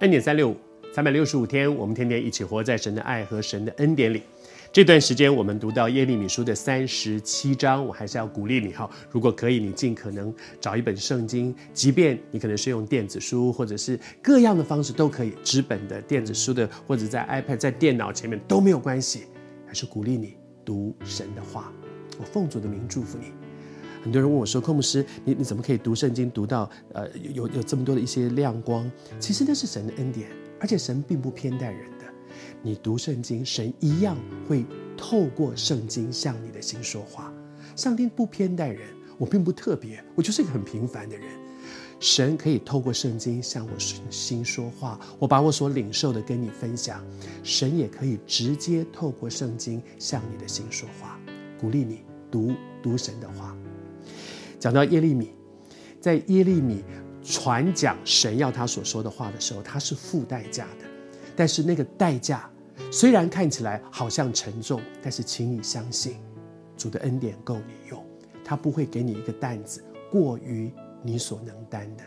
恩典三六五，三百六十五天，我们天天一起活在神的爱和神的恩典里。这段时间，我们读到耶利米书的三十七章，我还是要鼓励你哈，如果可以，你尽可能找一本圣经，即便你可能是用电子书，或者是各样的方式都可以，纸本的、电子书的，或者在 iPad、在电脑前面都没有关系，还是鼓励你读神的话。我奉主的名祝福你。很多人问我说：“寇牧师，你你怎么可以读圣经读到呃有有这么多的一些亮光？其实那是神的恩典，而且神并不偏待人的。你读圣经，神一样会透过圣经向你的心说话。上帝不偏待人，我并不特别，我就是一个很平凡的人。神可以透过圣经向我心说话，我把我所领受的跟你分享。神也可以直接透过圣经向你的心说话，鼓励你读读神的话。”讲到耶利米，在耶利米传讲神要他所说的话的时候，他是付代价的。但是那个代价虽然看起来好像沉重，但是请你相信，主的恩典够你用，他不会给你一个担子过于你所能担的，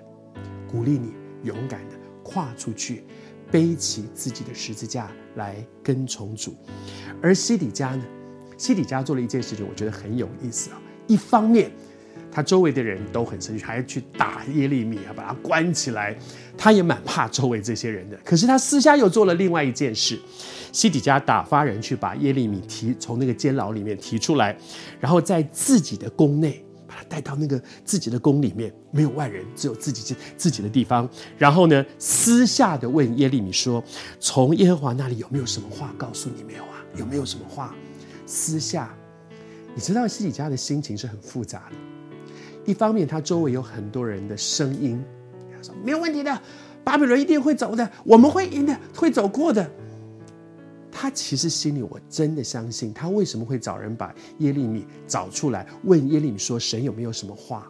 鼓励你勇敢的跨出去，背起自己的十字架来跟从主。而西底家呢，西底家做了一件事情，我觉得很有意思啊。一方面，他周围的人都很生气，还要去打耶利米啊，把他关起来。他也蛮怕周围这些人的。可是他私下又做了另外一件事：西底家打发人去把耶利米提从那个监牢里面提出来，然后在自己的宫内把他带到那个自己的宫里面，没有外人，只有自己自己的地方。然后呢，私下的问耶利米说：“从耶和华那里有没有什么话告诉你没有啊？有没有什么话？”私下，你知道西底家的心情是很复杂的。一方面，他周围有很多人的声音，他说没有问题的，巴比伦一定会走的，我们会赢的，会走过的。他其实心里我真的相信，他为什么会找人把耶利米找出来，问耶利米说神有没有什么话？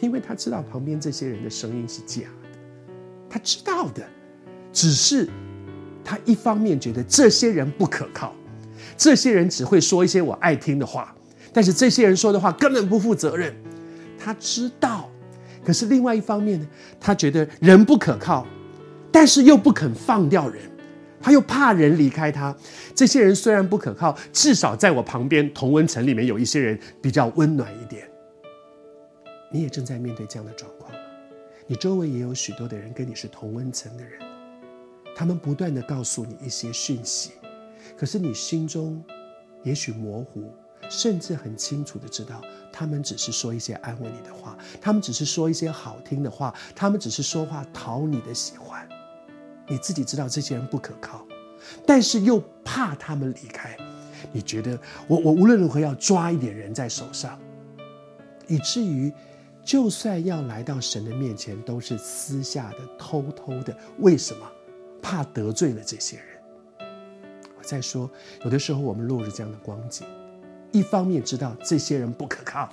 因为他知道旁边这些人的声音是假的，他知道的，只是他一方面觉得这些人不可靠，这些人只会说一些我爱听的话，但是这些人说的话根本不负责任。他知道，可是另外一方面呢，他觉得人不可靠，但是又不肯放掉人，他又怕人离开他。这些人虽然不可靠，至少在我旁边同温层里面有一些人比较温暖一点。你也正在面对这样的状况？你周围也有许多的人跟你是同温层的人，他们不断的告诉你一些讯息，可是你心中也许模糊。甚至很清楚的知道，他们只是说一些安慰你的话，他们只是说一些好听的话，他们只是说话讨你的喜欢。你自己知道这些人不可靠，但是又怕他们离开。你觉得我我无论如何要抓一点人在手上，以至于就算要来到神的面前，都是私下的、偷偷的。为什么？怕得罪了这些人。我再说，有的时候我们落入这样的光景。一方面知道这些人不可靠，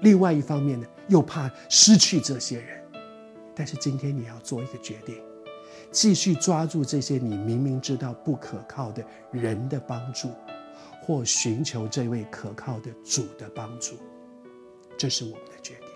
另外一方面呢，又怕失去这些人。但是今天你要做一个决定，继续抓住这些你明明知道不可靠的人的帮助，或寻求这位可靠的主的帮助，这是我们的决定。